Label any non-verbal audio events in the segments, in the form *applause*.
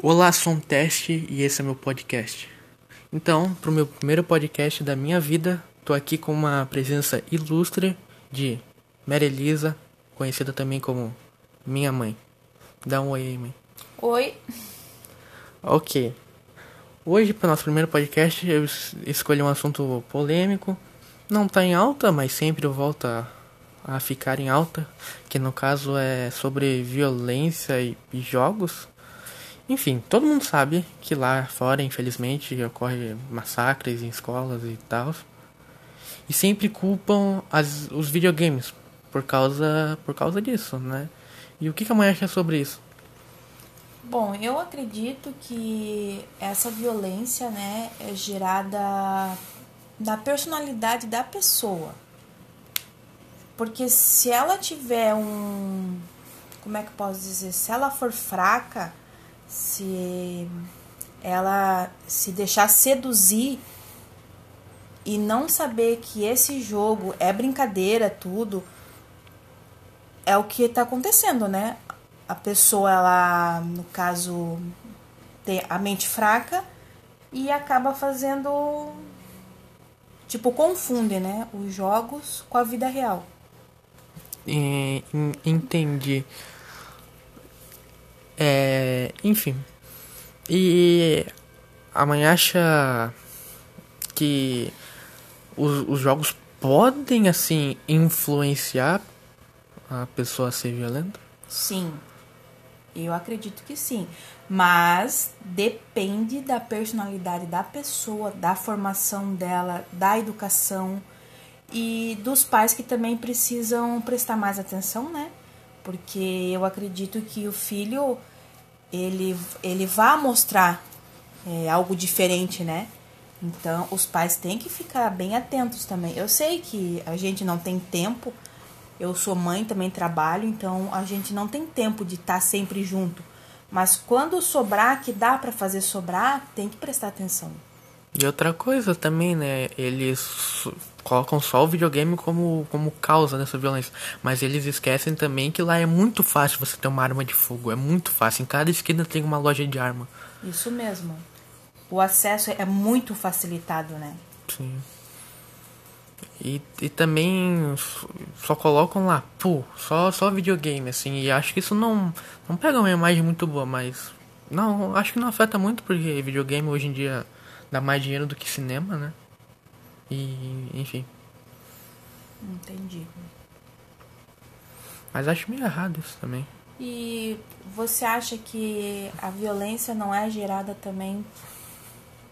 Olá, sou um teste e esse é meu podcast. Então, pro meu primeiro podcast da minha vida, tô aqui com uma presença ilustre de Mary Elisa, conhecida também como minha mãe. Dá um oi aí, mãe. Oi. Ok. Hoje, para nosso primeiro podcast, eu escolhi um assunto polêmico. Não tá em alta, mas sempre volta a ficar em alta, que no caso é sobre violência e jogos. Enfim, todo mundo sabe que lá fora, infelizmente, ocorre massacres em escolas e tal. E sempre culpam as, os videogames por causa, por causa disso, né? E o que, a mãe acha sobre isso? Bom, eu acredito que essa violência, né, é gerada da personalidade da pessoa. Porque se ela tiver um. Como é que eu posso dizer? Se ela for fraca, se ela se deixar seduzir e não saber que esse jogo é brincadeira, tudo, é o que está acontecendo, né? A pessoa, ela, no caso, tem a mente fraca e acaba fazendo. Tipo, confunde, né? Os jogos com a vida real. É, entendi. É, enfim. E a mãe acha que os, os jogos podem, assim, influenciar a pessoa a ser violenta? Sim. Eu acredito que sim. Mas depende da personalidade da pessoa, da formação dela, da educação e dos pais que também precisam prestar mais atenção, né? Porque eu acredito que o filho ele, ele vai mostrar é, algo diferente, né? Então os pais têm que ficar bem atentos também. Eu sei que a gente não tem tempo, eu sou mãe, também trabalho, então a gente não tem tempo de estar sempre junto. Mas quando sobrar, que dá para fazer sobrar, tem que prestar atenção. E outra coisa também, né? Eles colocam só o videogame como, como causa dessa violência. Mas eles esquecem também que lá é muito fácil você ter uma arma de fogo. É muito fácil. Em cada esquina tem uma loja de arma. Isso mesmo. O acesso é muito facilitado, né? Sim. E, e também só colocam lá, pô, só, só videogame, assim. E acho que isso não, não pega uma imagem muito boa, mas. Não, acho que não afeta muito, porque videogame hoje em dia dá mais dinheiro do que cinema, né? E, enfim. Entendi. Mas acho meio errado isso também. E você acha que a violência não é gerada também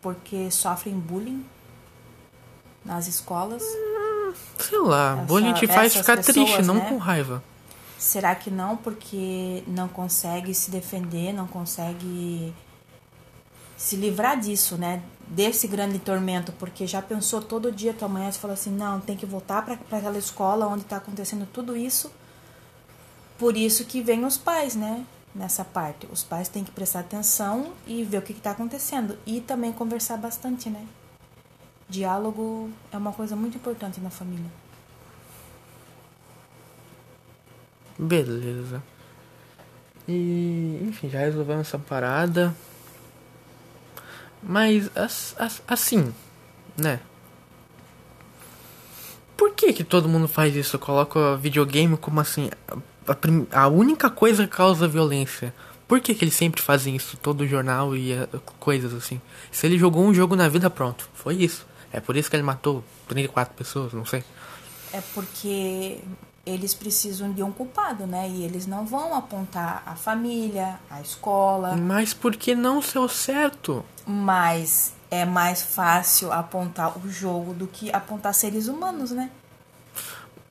porque sofrem bullying nas escolas? Hum, sei lá, Essa, bullying te faz ficar pessoas, triste, não né? com raiva. Será que não porque não consegue se defender, não consegue se livrar disso, né? Desse grande tormento, porque já pensou todo dia tua mãe fala assim, não, tem que voltar para aquela escola onde está acontecendo tudo isso. Por isso que vem os pais, né? Nessa parte, os pais têm que prestar atenção e ver o que está acontecendo e também conversar bastante, né? Diálogo é uma coisa muito importante na família. Beleza. E, enfim, já resolvemos essa parada. Mas assim, né? Por que que todo mundo faz isso? Coloca videogame como assim a, a única coisa que causa violência. Por que que eles sempre fazem isso todo jornal e uh, coisas assim? Se ele jogou um jogo na vida, pronto, foi isso. É por isso que ele matou 34 pessoas, não sei. É porque eles precisam de um culpado, né? E eles não vão apontar a família, a escola. Mas por que não ser o certo? Mas é mais fácil apontar o jogo do que apontar seres humanos, né?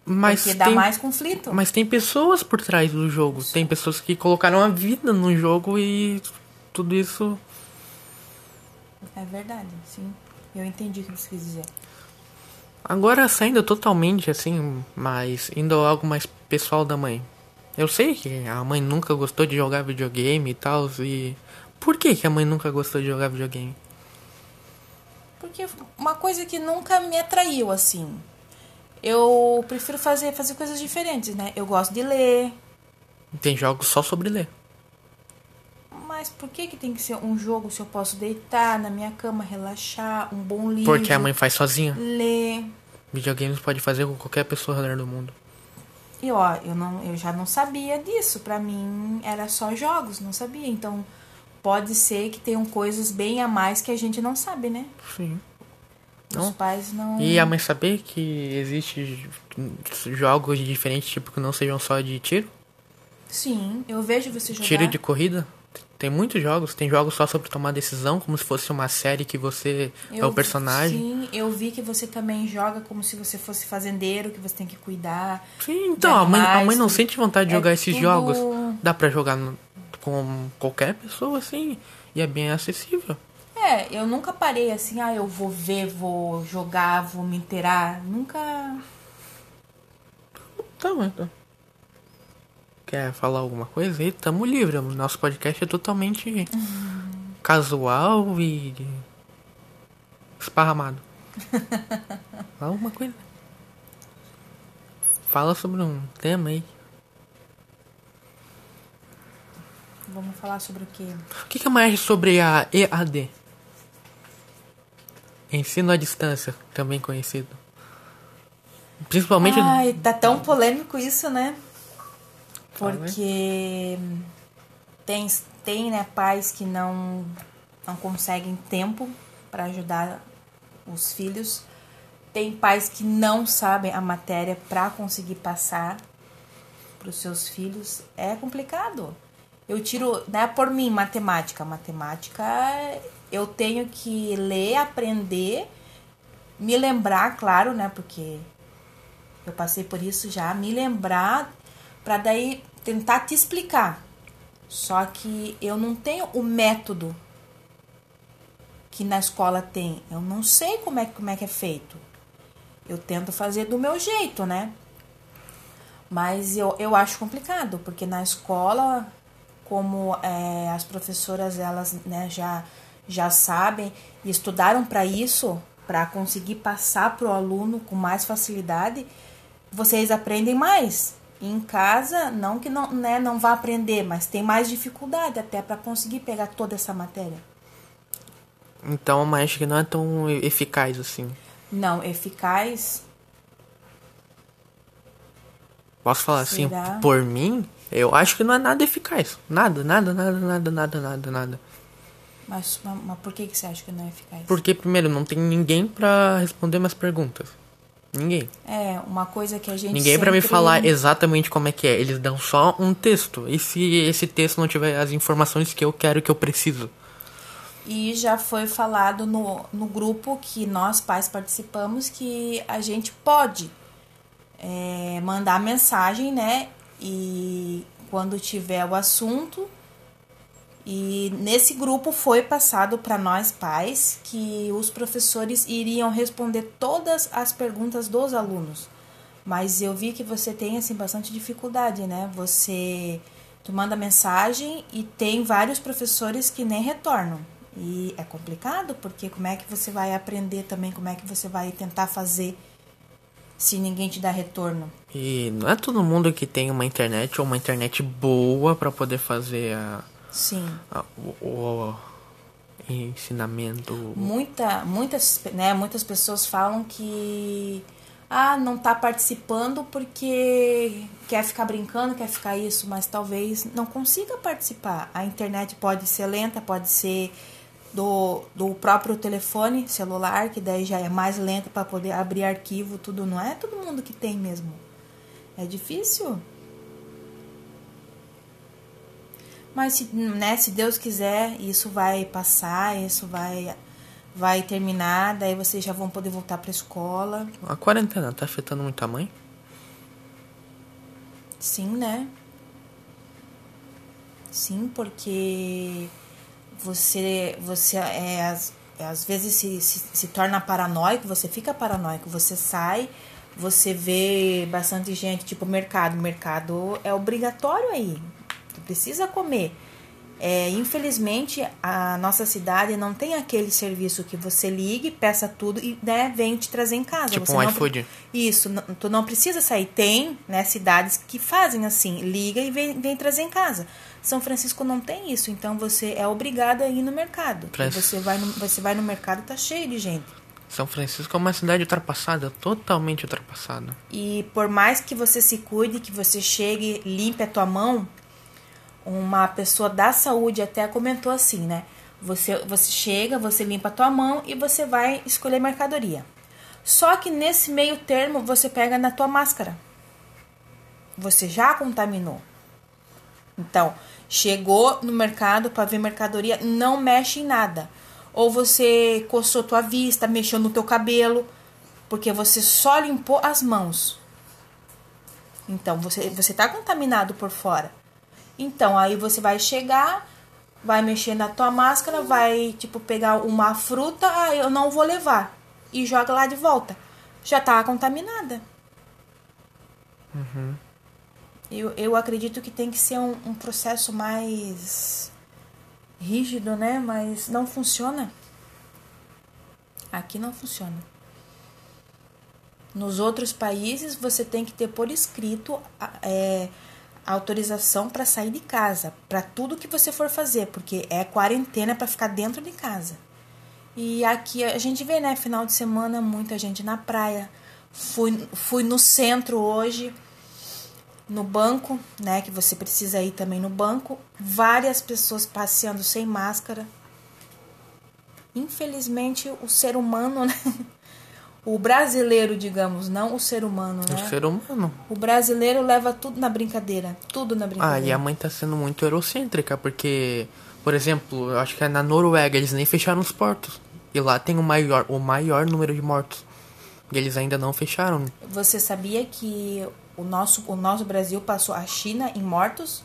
Mas Porque dá mais conflito. Mas tem pessoas por trás do jogo. Isso. Tem pessoas que colocaram a vida no jogo e tudo isso. É verdade, sim. Eu entendi o que você quis dizer. Agora saindo totalmente assim, mas indo algo mais pessoal da mãe. Eu sei que a mãe nunca gostou de jogar videogame e tal, e por que, que a mãe nunca gostou de jogar videogame? Porque uma coisa que nunca me atraiu assim. Eu prefiro fazer fazer coisas diferentes, né? Eu gosto de ler. Tem jogos só sobre ler. Mas por que, que tem que ser um jogo se eu posso deitar na minha cama, relaxar, um bom livro? Porque a mãe faz sozinha. Ler. Videogames pode fazer com qualquer pessoa ao redor do mundo. E ó, eu, não, eu já não sabia disso. Pra mim era só jogos, não sabia. Então pode ser que tenham coisas bem a mais que a gente não sabe, né? Sim. Os Não. pais não. E a mãe saber que existe jogos de diferentes tipos que não sejam só de tiro? Sim, eu vejo você jogar. Tiro de corrida? Tem muitos jogos. Tem jogos só sobre tomar decisão, como se fosse uma série que você é Eu- o personagem. Sim, eu vi que você também joga como se você fosse fazendeiro, que você tem que cuidar. Sim, então, a mãe, a mãe não sente vontade de é jogar esses tudo- jogos. Dá pra jogar no- com qualquer pessoa, assim. E é bem acessível. É, eu nunca parei assim, ah, eu vou ver, vou jogar, vou me inteirar. Nunca. Tá, mas... Quer falar alguma coisa aí? Tamo livre. O nosso podcast é totalmente casual e esparramado. *laughs* Fala alguma coisa. Fala sobre um tema aí. Vamos falar sobre o quê? O que, que é mais sobre a EAD? Ensino à distância, também conhecido. Principalmente. Ai, tá tão polêmico isso, né? Porque tem, tem né, pais que não, não conseguem tempo para ajudar os filhos. Tem pais que não sabem a matéria para conseguir passar para os seus filhos. É complicado. Eu tiro, né, por mim, matemática. Matemática eu tenho que ler, aprender, me lembrar, claro, né, porque eu passei por isso já, me lembrar para daí tentar te explicar. Só que eu não tenho o método que na escola tem. Eu não sei como é, como é que é feito. Eu tento fazer do meu jeito, né? Mas eu, eu acho complicado, porque na escola, como é, as professoras elas né, já, já sabem e estudaram para isso, para conseguir passar para o aluno com mais facilidade, vocês aprendem mais. Em casa, não que não, né, não vá aprender, mas tem mais dificuldade até para conseguir pegar toda essa matéria. Então, mas acho que não é tão eficaz assim. Não, eficaz. Posso falar assim, Será? por mim, eu acho que não é nada eficaz. Nada, nada, nada, nada, nada, nada, nada. Mas, mas, por que, que você acha que não é eficaz? Porque, primeiro, não tem ninguém pra responder minhas perguntas. Ninguém. É, uma coisa que a gente. Ninguém pra me sempre- falar exatamente como é que é. Eles dão só um texto. E se esse texto não tiver as informações que eu quero, que eu preciso? E já foi falado no, no grupo que nós pais participamos que a gente pode é, mandar mensagem, né? E quando tiver o assunto. E nesse grupo foi passado para nós pais que os professores iriam responder todas as perguntas dos alunos. Mas eu vi que você tem assim bastante dificuldade, né? Você tu manda mensagem e tem vários professores que nem retornam. E é complicado, porque como é que você vai aprender também, como é que você vai tentar fazer se ninguém te dá retorno? E não é todo mundo que tem uma internet ou uma internet boa pra poder fazer a, Sim. a- o, o ensinamento. Muita, muitas, né, muitas pessoas falam que ah, não tá participando porque quer ficar brincando, quer ficar isso, mas talvez não consiga participar. A internet pode ser lenta, pode ser do, do próprio telefone celular, que daí já é mais lento para poder abrir arquivo, tudo. Não é todo mundo que tem mesmo. É difícil. Mas se, né, se Deus quiser, isso vai passar, isso vai vai terminar, daí vocês já vão poder voltar para escola. A quarentena tá afetando muito a mãe? Sim, né? Sim, porque você você é às, às vezes se, se, se torna paranoico, você fica paranoico, você sai, você vê bastante gente, tipo mercado, mercado é obrigatório aí. Precisa comer. É, infelizmente, a nossa cidade não tem aquele serviço que você ligue, peça tudo e né, vem te trazer em casa. Tipo Você um não- iFood. Isso, tu não precisa sair. Tem né, cidades que fazem assim, liga e vem, vem trazer em casa. São Francisco não tem isso, então você é obrigado a ir no mercado. Você vai no, você vai no mercado e tá cheio de gente. São Francisco é uma cidade ultrapassada, totalmente ultrapassada. E por mais que você se cuide, que você chegue, limpe a tua mão, uma pessoa da saúde até comentou assim, né? Você, você chega, você limpa a tua mão e você vai escolher mercadoria. Só que nesse meio termo você pega na tua máscara. Você já contaminou. Então, chegou no mercado para ver mercadoria, não mexe em nada. Ou você coçou tua vista, mexeu no teu cabelo, porque você só limpou as mãos. Então, você você tá contaminado por fora. Então, aí você vai chegar, vai mexer na tua máscara, vai tipo pegar uma fruta, ah, eu não vou levar e joga lá de volta. Já tá contaminada. Eu, eu acredito que tem que ser um, um processo mais rígido, né? Mas não funciona. Aqui não funciona. Nos outros países você tem que ter por escrito é, autorização para sair de casa, para tudo que você for fazer, porque é quarentena para ficar dentro de casa. E aqui a gente vê, né? Final de semana, muita gente na praia. Fui, fui no centro hoje, no banco, né? Que você precisa ir também no banco. Várias pessoas passeando sem máscara. Infelizmente, o ser humano, *laughs* né? O brasileiro, digamos, não o ser humano, né? O ser humano. O brasileiro leva tudo na brincadeira. Tudo na Ah, brincadeira. e a mãe tá sendo muito eurocêntrica, porque, por exemplo, eu acho que é na Noruega eles nem fecharam os portos. E lá tem o maior, o maior número de mortos. E eles ainda não fecharam. Você sabia que o nosso, o nosso Brasil passou a China em mortos?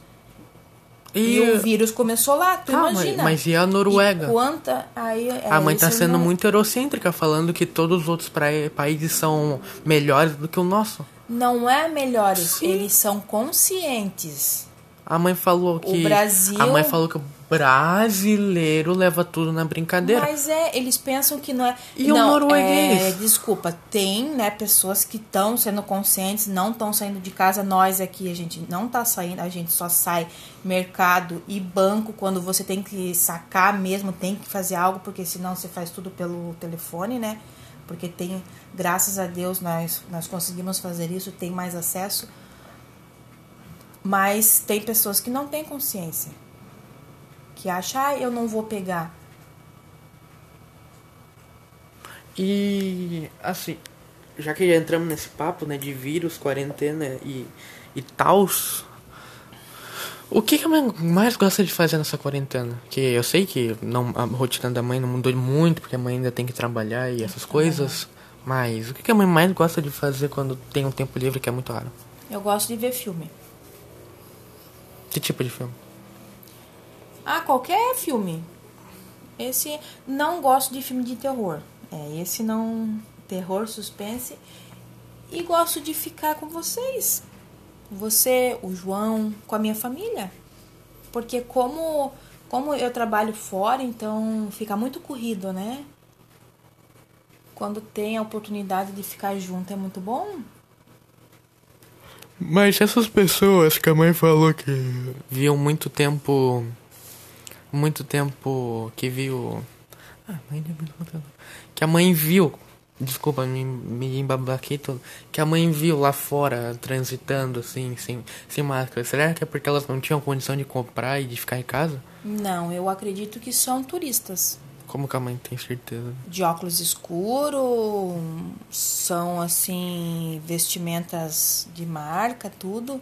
E, o vírus começou lá, tu Calma, imagina. mas e a Noruega? E quanta, aí, é, A mãe tá sendo não, muito eurocêntrica, falando que todos os outros países são melhores do que o nosso. Não é melhores, Sim. eles são conscientes. A mãe falou que. Brasil- A mãe falou que o brasileiro leva tudo na brincadeira. Mas é, eles pensam que não é. E o não, norueguês? É, desculpa, tem, né, pessoas que estão sendo conscientes, não estão saindo de casa. Nós aqui, a gente não tá saindo, a gente só sai mercado e banco quando você tem que sacar mesmo, tem que fazer algo, porque senão você faz tudo pelo telefone, né? Porque tem, graças a Deus, nós, nós conseguimos fazer isso, tem mais acesso. Mas tem pessoas que não têm consciência. Que acham, ah, eu não vou pegar. E assim, já que já entramos nesse papo, né, de vírus, quarentena e, e tals, o que, que a mãe mais gosta de fazer nessa quarentena? Que eu sei que não, a rotina da mãe não mudou muito, porque a mãe ainda tem que trabalhar e essas coisas, mas o que, que a mãe mais gosta de fazer quando tem um tempo livre que é muito raro? Eu gosto de ver filme. Que tipo de filme? Ah, qualquer filme. Esse não gosto de filme de terror. É, esse não terror, suspense. E gosto de ficar com vocês. Você, o João, com a minha família. Porque como como eu trabalho fora, então fica muito corrido, né? Quando tem a oportunidade de ficar junto é muito bom. Mas essas pessoas que a mãe falou que viam muito tempo. Muito tempo que viu. Ah, mãe contou. Que a mãe viu. Desculpa, me, me embabaquei todo. Que a mãe viu lá fora, transitando assim, sem, sem máscara. Será que é porque elas não tinham condição de comprar e de ficar em casa? Não, eu acredito que são turistas. Como que a mãe tem certeza? de óculos escuro, são assim vestimentas de marca, tudo.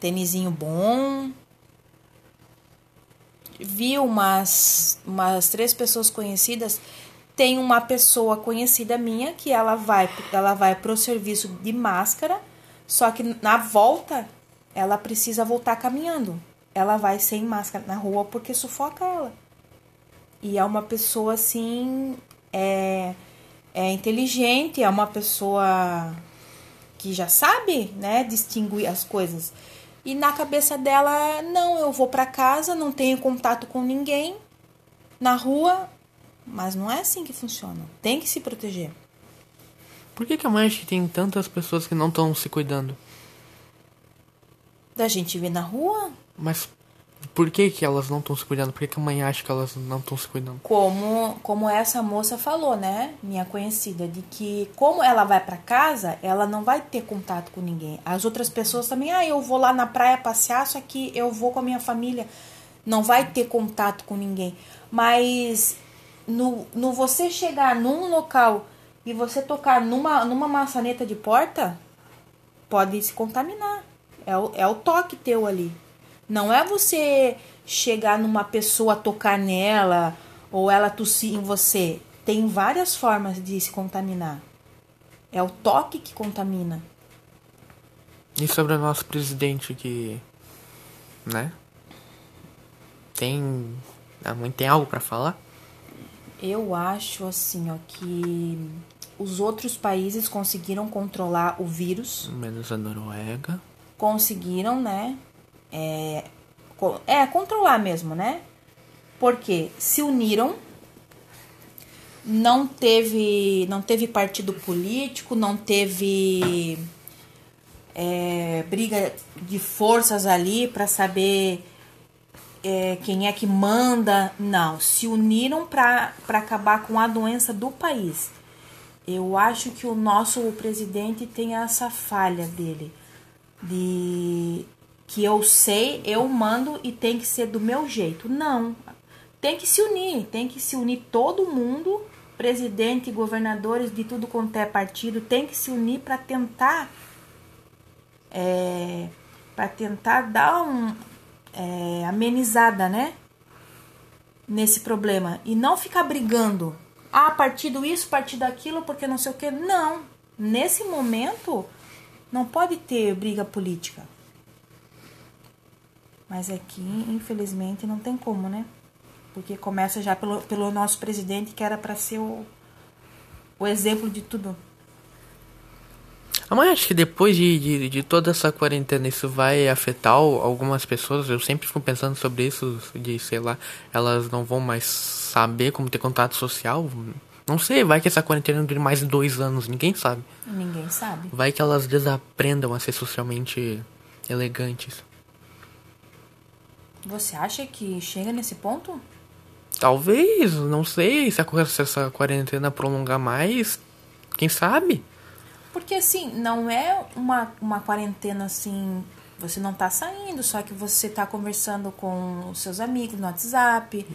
Tênisinho bom. Vi umas, umas três pessoas conhecidas. Tem uma pessoa conhecida minha que ela vai, ela vai pro serviço de máscara, só que na volta ela precisa voltar caminhando. Ela vai sem máscara na rua porque sufoca ela. E é uma pessoa assim, é, é inteligente, é uma pessoa que já sabe, né, distinguir as coisas. E na cabeça dela, não, eu vou para casa, não tenho contato com ninguém na rua, mas não é assim que funciona. Tem que se proteger. Por que, que a mãe tem tantas pessoas que não estão se cuidando? Da gente ver na rua. Mas por que, que elas não estão se cuidando? Por que, que a mãe acha que elas não estão se cuidando? Como, como essa moça falou, né? Minha conhecida, de que como ela vai para casa, ela não vai ter contato com ninguém. As outras pessoas também, ah, eu vou lá na praia passear, só que eu vou com a minha família. Não vai ter contato com ninguém. Mas no, no você chegar num local e você tocar numa, numa maçaneta de porta, pode se contaminar. É o, é o toque teu ali. Não é você chegar numa pessoa, tocar nela ou ela tossir em você. Tem várias formas de se contaminar. É o toque que contamina. E sobre o nosso presidente que. né? Tem. Tem algo para falar? Eu acho assim, ó, que os outros países conseguiram controlar o vírus. Menos a Noruega. Conseguiram, né? É, é controlar mesmo, né? Porque se uniram, não teve, não teve partido político, não teve é, briga de forças ali para saber é, quem é que manda. Não, se uniram para acabar com a doença do país. Eu acho que o nosso presidente tem essa falha dele de que eu sei, eu mando e tem que ser do meu jeito. Não. Tem que se unir, tem que se unir todo mundo, presidente, governadores de tudo quanto é partido, tem que se unir para tentar é, para tentar dar um é, amenizada, né? Nesse problema e não ficar brigando. Ah, partido isso, partido aquilo, porque não sei o que. Não. Nesse momento não pode ter briga política. Mas aqui, infelizmente, não tem como, né? Porque começa já pelo, pelo nosso presidente, que era para ser o, o exemplo de tudo. A mãe acha que depois de, de, de, toda essa quarentena isso vai afetar algumas pessoas? Eu sempre fico pensando sobre isso, de sei lá, elas não vão mais saber como ter contato social. Não sei, vai que essa quarentena dure mais dois anos, ninguém sabe. Ninguém sabe. Vai que elas desaprendam a ser socialmente elegantes. Você acha que chega nesse ponto? Talvez, não sei. Se, a, se essa quarentena prolongar mais, quem sabe? Porque assim, não é uma, uma quarentena assim. Você não tá saindo, só que você tá conversando com os seus amigos no WhatsApp.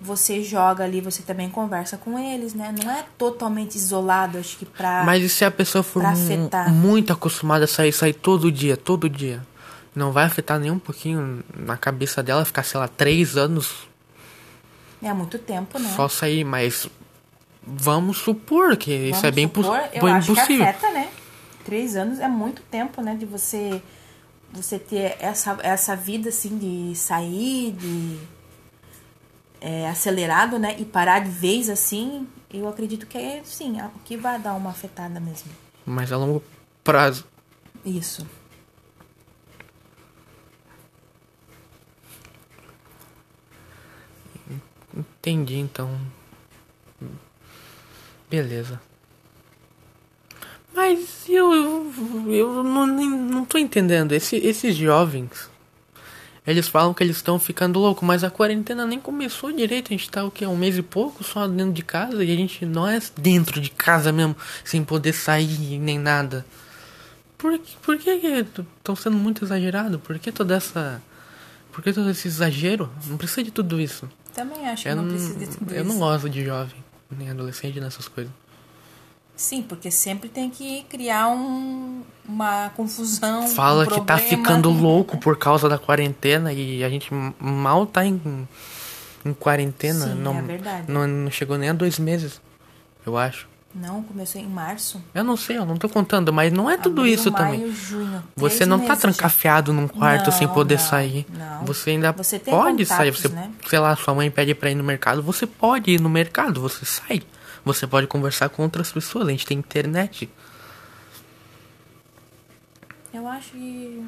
Você joga ali, você também conversa com eles, né? Não é totalmente isolado, acho que pra. Mas e se a pessoa for muito acostumada a sair, sair todo dia, todo dia? Não vai afetar nem um pouquinho na cabeça dela ficar, sei lá, três anos. É muito tempo, né? Só sair, mas vamos supor que vamos isso é bem, supor, eu bem acho Que afeta, né? Três anos é muito tempo, né? De você você ter essa, essa vida assim de sair, de é, acelerado, né? E parar de vez assim, eu acredito que é sim, que vai dar uma afetada mesmo. Mas a longo prazo. Isso. Entendi, então. Beleza. Mas eu, eu, não, não tô entendendo. Esse, esses jovens, eles falam que eles estão ficando loucos, mas a quarentena nem começou direito. A gente tá o que? Um mês e pouco só dentro de casa e a gente não é dentro de casa mesmo, sem poder sair nem nada. Por, por que estão sendo muito exagerado? Por que toda essa. Por que todo esse exagero? Não precisa de tudo isso. Também acho eu que não, não precisa de tudo Eu isso. não gosto de jovem, nem adolescente nessas coisas. Sim, porque sempre tem que criar um, uma confusão. Fala um que tá ficando louco por causa da quarentena e a gente mal tá em, em quarentena. Sim, não, é verdade. Não, não chegou nem a dois meses, eu acho. Não, começou em março. Eu não sei, eu não tô contando, mas não é tudo Abril, isso maio, também. Junho, você não tá trancafiado já. num quarto não, sem poder não, sair. Não. Você ainda você pode contatos, sair. Você, né? sei lá, sua mãe pede pra ir no mercado, você pode ir no mercado, você sai. Você pode conversar com outras pessoas, a gente tem internet. Eu acho que.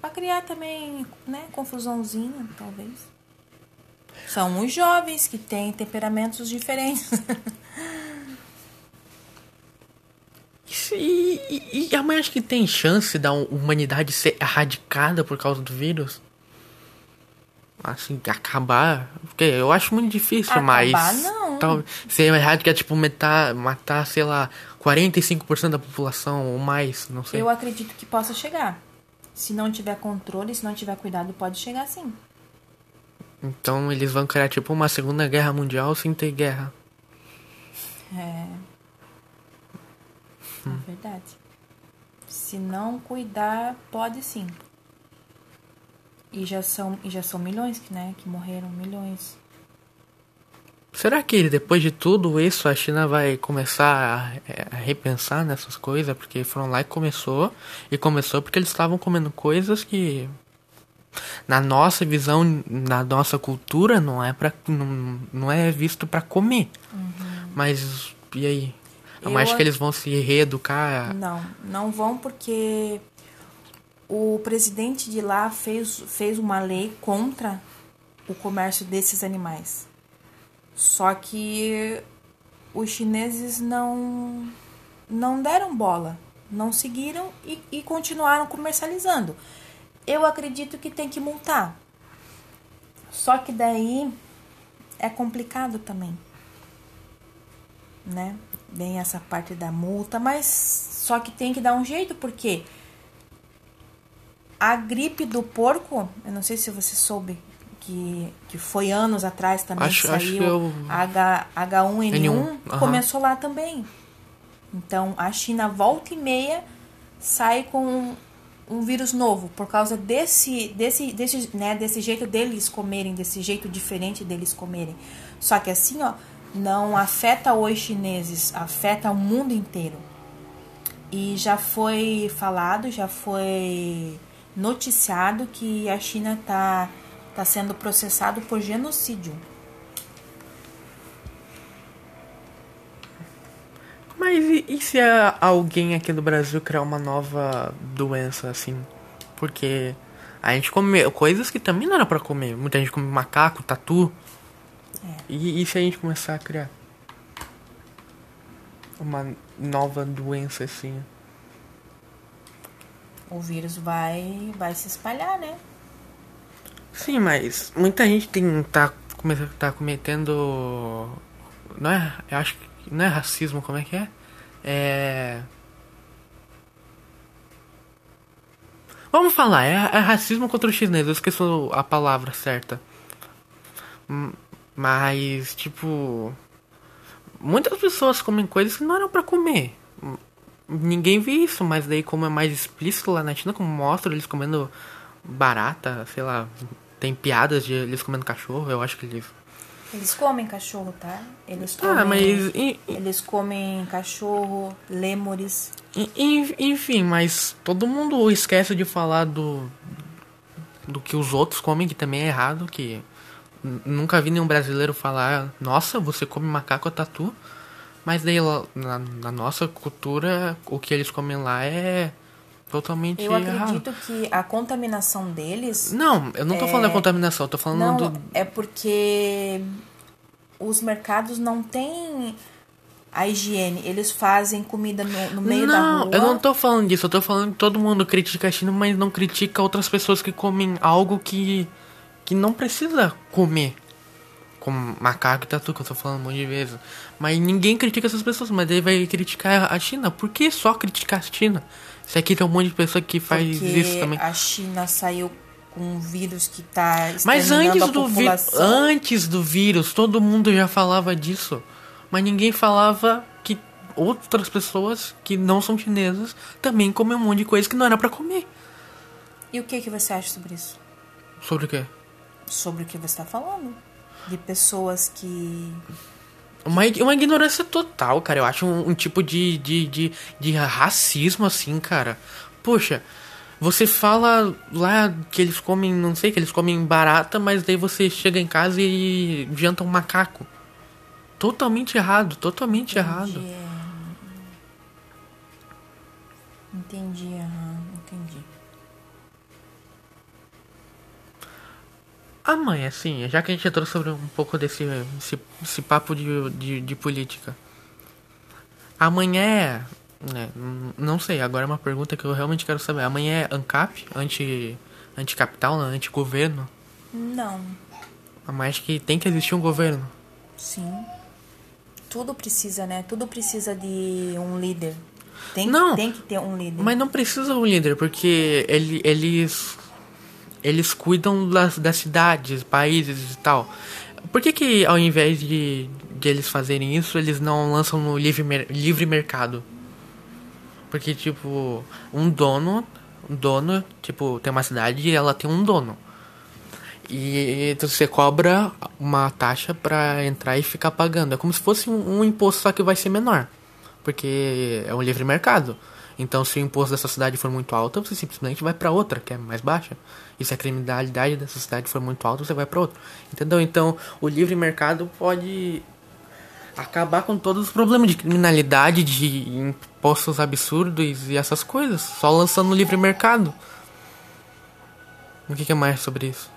Pra criar também, né, confusãozinha, talvez. São os jovens que têm temperamentos diferentes. *laughs* E, E, e a mãe acha que tem chance da humanidade ser erradicada por causa do vírus? Assim, acabar. Porque eu acho muito difícil, Acabar, mas. não. Tal, ser erradicar, tipo, matar, matar, sei lá, 45% da população ou mais, não sei. Eu acredito que possa chegar. Se não tiver controle, se não tiver cuidado, pode chegar sim. Então eles vão criar, tipo, uma segunda guerra mundial sem ter guerra. É. É verdade. Se não cuidar, pode sim. E já são, e já são milhões que, né, que morreram, milhões. Será que depois de tudo isso a China vai começar a, a repensar nessas coisas? Porque foram lá e começou. E começou porque eles estavam comendo coisas que. Na nossa visão, na nossa cultura, não é para não, não é visto para comer. Mas e aí? Eu acho que eles vão se reeducar. Não, não vão porque o presidente de lá fez, fez uma lei contra o comércio desses animais. Só que os chineses não, não deram bola, não seguiram e, e continuaram comercializando. Eu acredito que tem que multar. Só que daí é complicado também né? Vem essa parte da multa, mas só que tem que dar um jeito, porque a gripe do porco, eu não sei se você soube, que, que foi anos atrás também Acho- que acho saiu que eu- H, H1N1, N1, aham. começou lá também. Então a China volta e meia sai com um vírus novo por causa desse desse desse né desse jeito deles comerem desse jeito diferente deles comerem só que assim ó não afeta os chineses afeta o mundo inteiro e já foi falado já foi noticiado que a China tá tá sendo processado por genocídio Mas e, se alguém aqui do Brasil criar uma nova doença assim? Porque a gente come coisas que também não era pra comer. Muita gente come macaco, tatu. E, e se a gente começar a criar uma nova doença assim? o vírus vai vai se espalhar né Sim, mas muita gente tem tá, tá cometendo. Não é. Eu acho que. Não é racismo, como é que é? É. Vamos falar, é, é racismo contra o chinês, eu esqueci a palavra certa. Mas, tipo. Muitas pessoas comem coisas que não eram pra comer. Ninguém vê isso, mas daí, como é mais explícito lá na China, como mostra eles comendo barata, sei lá. Tem piadas de eles comendo cachorro, eu acho que eles. Eles comem cachorro, tá? Eles comem, Ah, mas. eles comem cachorro, lêmures. en- Enfim, mas todo mundo esquece de falar do. Do que os outros comem, que também é errado, que. Nunca vi nenhum brasileiro falar, nossa, você come macaco tatu. Mas daí na, na nossa cultura, o que eles comem lá é totalmente Eu errado. acredito que a contaminação deles Não, eu não tô falando da contaminação, eu tô falando não do. é porque os mercados não têm a higiene. Eles fazem comida no, no meio da não, rua. eu não tô falando disso, eu tô falando que todo mundo critica a China, mas não critica outras pessoas que comem algo que, que não precisa comer. Como macaco e tatu, que eu tô falando um monte de vezes. Mas ninguém critica essas pessoas, mas daí vai criticar a China. Por que só criticar a China? Se aqui tem um monte de pessoa que faz porque isso também. a China saiu com um vírus que tá Mas antes do vírus, antes do vírus, todo mundo já falava disso. Mas ninguém falava que outras pessoas que não são chinesas também comem um monte de coisa que não era pra comer. E o que, que você acha sobre isso? Sobre o quê? Sobre o que você está falando? De pessoas que. Uma, uma ignorância total, cara. Eu acho um, um tipo de, de, de, de racismo assim, cara. Poxa, você fala lá que eles comem, não sei, que eles comem barata, mas daí você chega em casa e janta um macaco. Totalmente errado, totalmente errado. Entendi. Entendi, aham, entendi. Ah, mãe, assim, já que a gente entrou sobre um pouco desse esse, esse papo de, de, de política. Amanhã é É, n- não sei, agora é uma pergunta que eu realmente quero saber. Amanhã é ANCAP, anti, anticapital, né? antigoverno. Não. Mas acho que tem que existir um governo. Sim. Tudo precisa, né? Tudo precisa de um líder. Tem, Não. tem que ter um líder. Mas não precisa um líder, porque ele, eles eles cuidam das, das cidades, países e tal. Por que que ao invés de, de eles fazerem isso, eles não lançam no livre, livre mercado? Porque, tipo, um dono, um dono, tipo, tem uma cidade e ela tem um dono. E você cobra uma taxa pra entrar e ficar pagando. É como se fosse um, um imposto, só que vai ser menor. Porque é um livre mercado. Então, se o imposto dessa cidade for muito alto, você simplesmente vai pra outra, que é mais baixa. E se a criminalidade dessa cidade for muito alta, você vai pra outra. Entendeu? Então, o livre mercado pode acabar com todos os problemas de criminalidade, de impostos absurdos e essas coisas, só lançando o livre mercado. O que, que é mais sobre isso?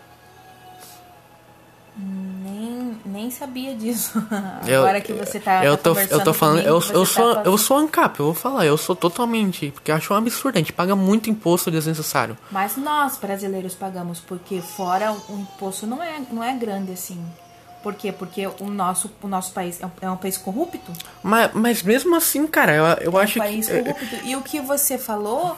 Nem, sabia disso. *laughs* Eu- Agora que você tá, eu tá tô, eu tô falando, comigo, eu, eu tá sou, falando- eu sou ANCAP, eu vou falar, eu sou totalmente, porque eu acho um absurdo, a gente paga muito imposto desnecessário. Mas nós, brasileiros, pagamos, porque fora o imposto não é, não é grande assim. Por quê? Porque o nosso, o nosso país é um, é um país corrupto. Mas, mas mesmo assim, cara, eu, eu É um acho país que. corrupto. E o que você falou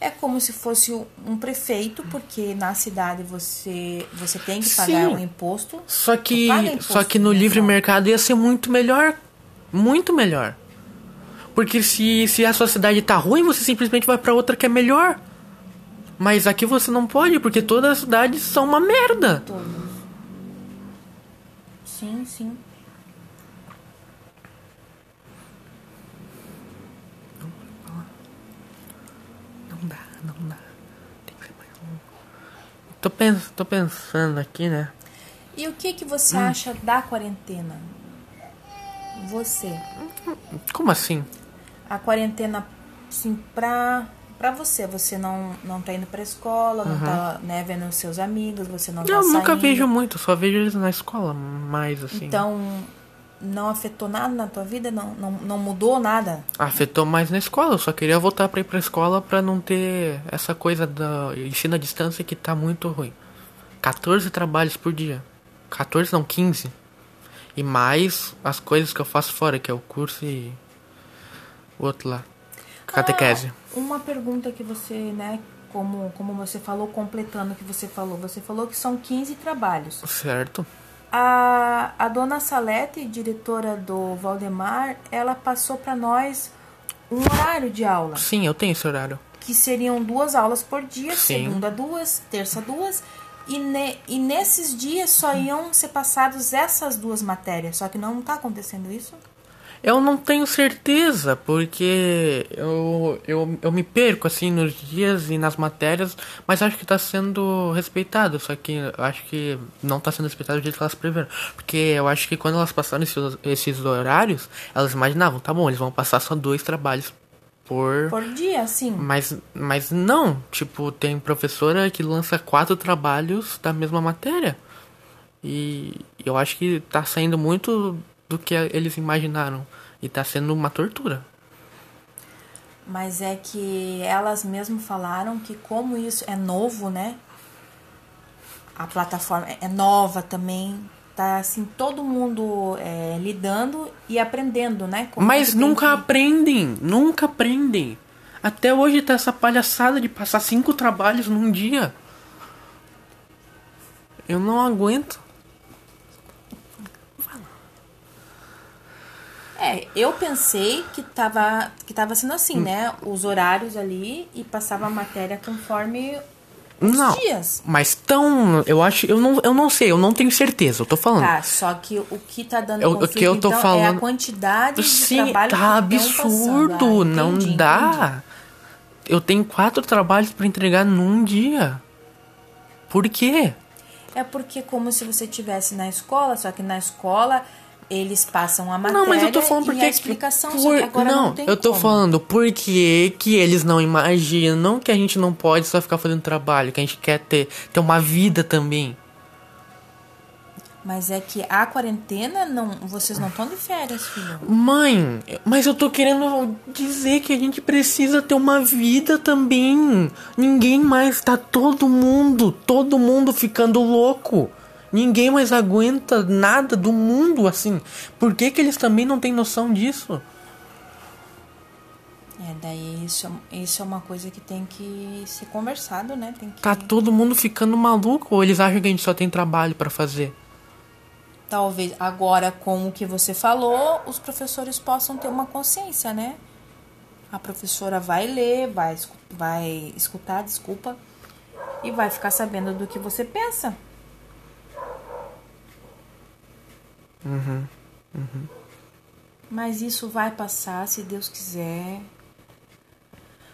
é como se fosse um prefeito, porque na cidade você, você tem que pagar Sim. um imposto. Só que, imposto só que no mensal. livre mercado ia ser muito melhor. Muito melhor. Porque se, se a sua cidade tá ruim, você simplesmente vai pra outra que é melhor. Mas aqui você não pode, porque todas as cidades são uma merda. Todos. Sim, sim. Não dá, não dá. Tem que ser mais um. Tô, pens tô pensando aqui, né? E o que, que você Hum. acha da quarentena? Você. Como assim? A quarentena, assim, pra, pra você. Você não, não tá indo pra escola, não tá né, vendo os seus amigos, você não tá Eu nunca saindo. vejo muito, só vejo eles na escola, mais assim. Então, não afetou nada na tua vida? Não, não, não mudou nada? Afetou mais na escola, eu só queria voltar pra ir pra escola pra não ter essa coisa da ensino à distância que tá muito ruim. 14 trabalhos por dia. 14 não, 15. E mais as coisas que eu faço fora, que é o curso e o outro lá. Catequese. Ah, uma pergunta que você, né, como, como você falou, completando o que você falou. Você falou que são 15 trabalhos. Certo. A, a dona Salete, diretora do Valdemar, ela passou para nós um horário de aula, Sim, eu tenho esse horário. que seriam duas aulas por dia, Sim. segunda duas, terça duas, e, ne, e nesses dias só iam ser passados essas duas matérias, só que não está acontecendo isso? Eu não tenho certeza, porque eu, eu, eu me perco assim nos dias e nas matérias, mas acho que tá sendo respeitado, só que eu acho que não tá sendo respeitado do jeito que elas preveram. Porque eu acho que quando elas passaram esses, esses horários, elas imaginavam, tá bom, eles vão passar só dois trabalhos por. Por dia, sim. Mas, mas não, tipo, tem professora que lança quatro trabalhos da mesma matéria. E eu acho que tá saindo muito do que eles imaginaram. E tá sendo uma tortura. Mas é que elas mesmo falaram que como isso é novo, né? A plataforma é nova também. Tá assim, todo mundo é, lidando e aprendendo, né? Como Mas nunca que- aprendem, nunca aprendem. Até hoje tá essa palhaçada de passar cinco trabalhos num dia. Eu não aguento. É, eu pensei que tava, que tava sendo assim, né? Os horários ali e passava a matéria conforme os Não. dias. Mas tão. Eu acho. Eu não, eu não sei, eu não tenho certeza, eu tô falando. Tá, só que o que tá dando Eu- o conflito, que eu tô então, é falando- a quantidade de Sim, trabalho tá absurdo. Ah, não entendi, dá. entendi. Eu tenho quatro trabalhos pra entregar num dia. Por quê? É porque como se você tivesse na escola, só que na escola eles passam a matéria Não, mas eu tô falando porque e a explicação, por... agora não, não, tem eu tô como. falando porque que eles não imaginam que a gente não pode só ficar fazendo trabalho, que a gente quer ter ter uma vida também. Mas é que a quarentena, não, vocês não estão de férias, filho. Mãe, mas eu tô querendo dizer que a gente precisa ter uma vida também. Ninguém mais tá todo mundo, todo mundo ficando louco. Ninguém mais aguenta nada do mundo assim. Por que, que eles também não têm noção disso? É, daí isso, isso é uma coisa que tem que ser conversado, né? Tem que... Tá todo mundo ficando maluco ou eles acham que a gente só tem trabalho para fazer? Talvez agora, com o que você falou, os professores possam ter uma consciência, né? A professora vai ler, vai, vai escutar, desculpa, e vai ficar sabendo do que você pensa. Uhum, uhum. Mas isso vai passar, se Deus quiser.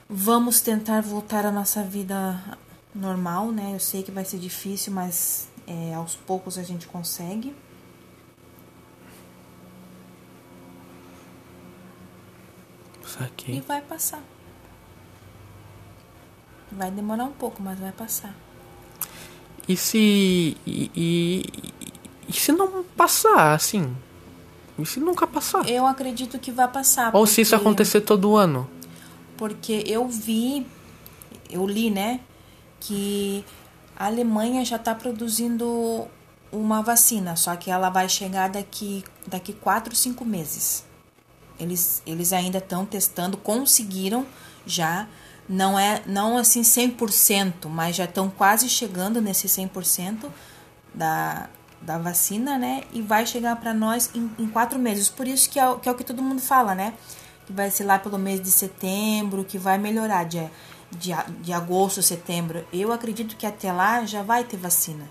Vamos tentar voltar à nossa vida normal, né? Eu sei que vai ser difícil, mas é, aos poucos a gente consegue. Saquei. E vai passar. Vai demorar um pouco, mas vai passar. E se. E, e, e se não passar, assim? E se nunca passar? Eu acredito que vai passar. Ou porque... se isso acontecer todo ano? Porque eu vi, eu li, né? Que a Alemanha já está produzindo uma vacina, só que ela vai chegar daqui, daqui 4, 5 meses. Eles, eles ainda estão testando, conseguiram já, não é não assim 100%, mas já estão quase chegando nesse 100% da, da vacina, né? E vai chegar para nós em, em, quatro meses. Por isso que é, que é o que todo mundo fala, né? Que vai ser lá pelo mês de setembro, que vai melhorar de, de, de agosto, setembro. Eu acredito que até lá já vai ter vacina.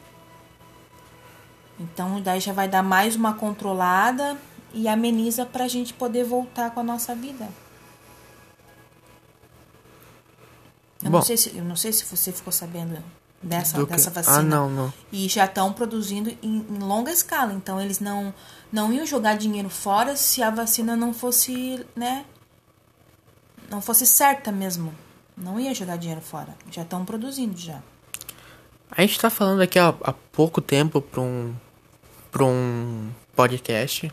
Então, daí já vai dar mais uma controlada e ameniza para a gente poder voltar com a nossa vida. Eu, Bom, não sei se, eu não sei se você ficou sabendo dessa, dessa vacina. Ah, não, não. E já estão produzindo em, em, longa escala. Então eles não, não iam jogar dinheiro fora se a vacina não fosse, né? Não fosse certa mesmo. Não ia jogar dinheiro fora. Já estão produzindo já. A gente está falando aqui há, há pouco tempo para um, pra um podcast.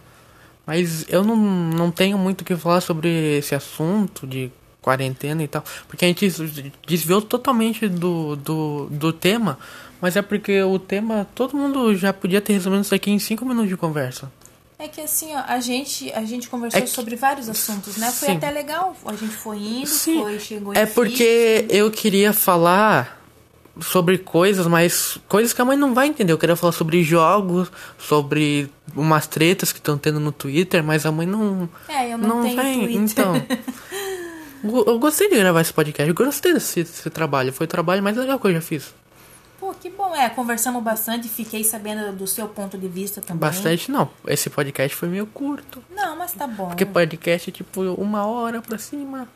Mas eu não, não tenho muito o que falar sobre esse assunto de quarentena e tal. Porque a gente desviou totalmente do, do, do tema. Mas é porque o tema todo mundo já podia ter resumido isso aqui em 5 minutos de conversa. É que assim, ó, a gente, a gente conversou é que, sobre vários assuntos, né? Foi sim. até legal. A gente foi indo, sim. foi, chegou É porque eu queria falar sobre coisas, mas coisas que a mãe não vai entender. Eu queria falar sobre jogos, sobre umas tretas que estão tendo no Twitter, mas a mãe não. É, eu não, não tenho vai, Twitter. Então. *laughs* Eu gostei de gravar esse podcast, eu gostei desse, desse, trabalho. Foi o trabalho mais legal que eu já fiz. Pô, que bom. É, conversamos bastante, fiquei sabendo do seu ponto de vista também. Bastante não. Esse podcast foi meio curto. Não, mas tá bom. Porque podcast é tipo uma hora pra cima.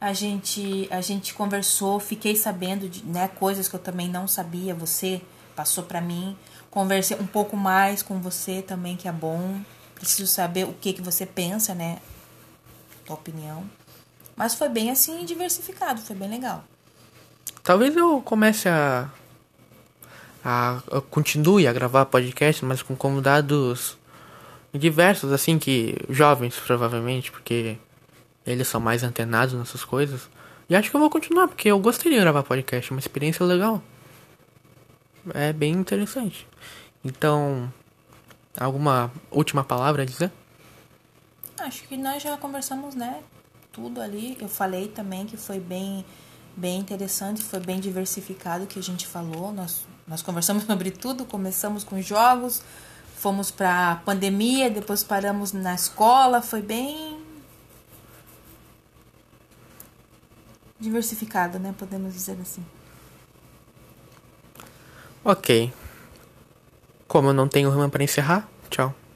A gente, a gente conversou, fiquei sabendo de né, coisas que eu também não sabia. Você passou para mim. Conversei um pouco mais com você também, que é bom. Preciso saber o que, que você pensa, né? Tua opinião. Mas foi bem assim diversificado, foi bem legal. Talvez eu comece a, a, a continue a gravar podcast, mas com convidados diversos, assim, que jovens, provavelmente, porque eles são mais antenados nessas coisas. E acho que eu vou continuar, porque eu gostaria de gravar podcast, uma experiência legal. É bem interessante. Então, alguma última palavra a dizer? Acho que nós já conversamos, né? Tudo ali. Eu falei também que foi bem, bem interessante, foi bem diversificado que a gente falou. Nós, nós conversamos *laughs* sobre tudo. Começamos com jogos, fomos para pandemia, depois paramos na escola. Foi bem diversificada, né? Podemos dizer assim. Ok. Como eu não tenho rima para encerrar, tchau.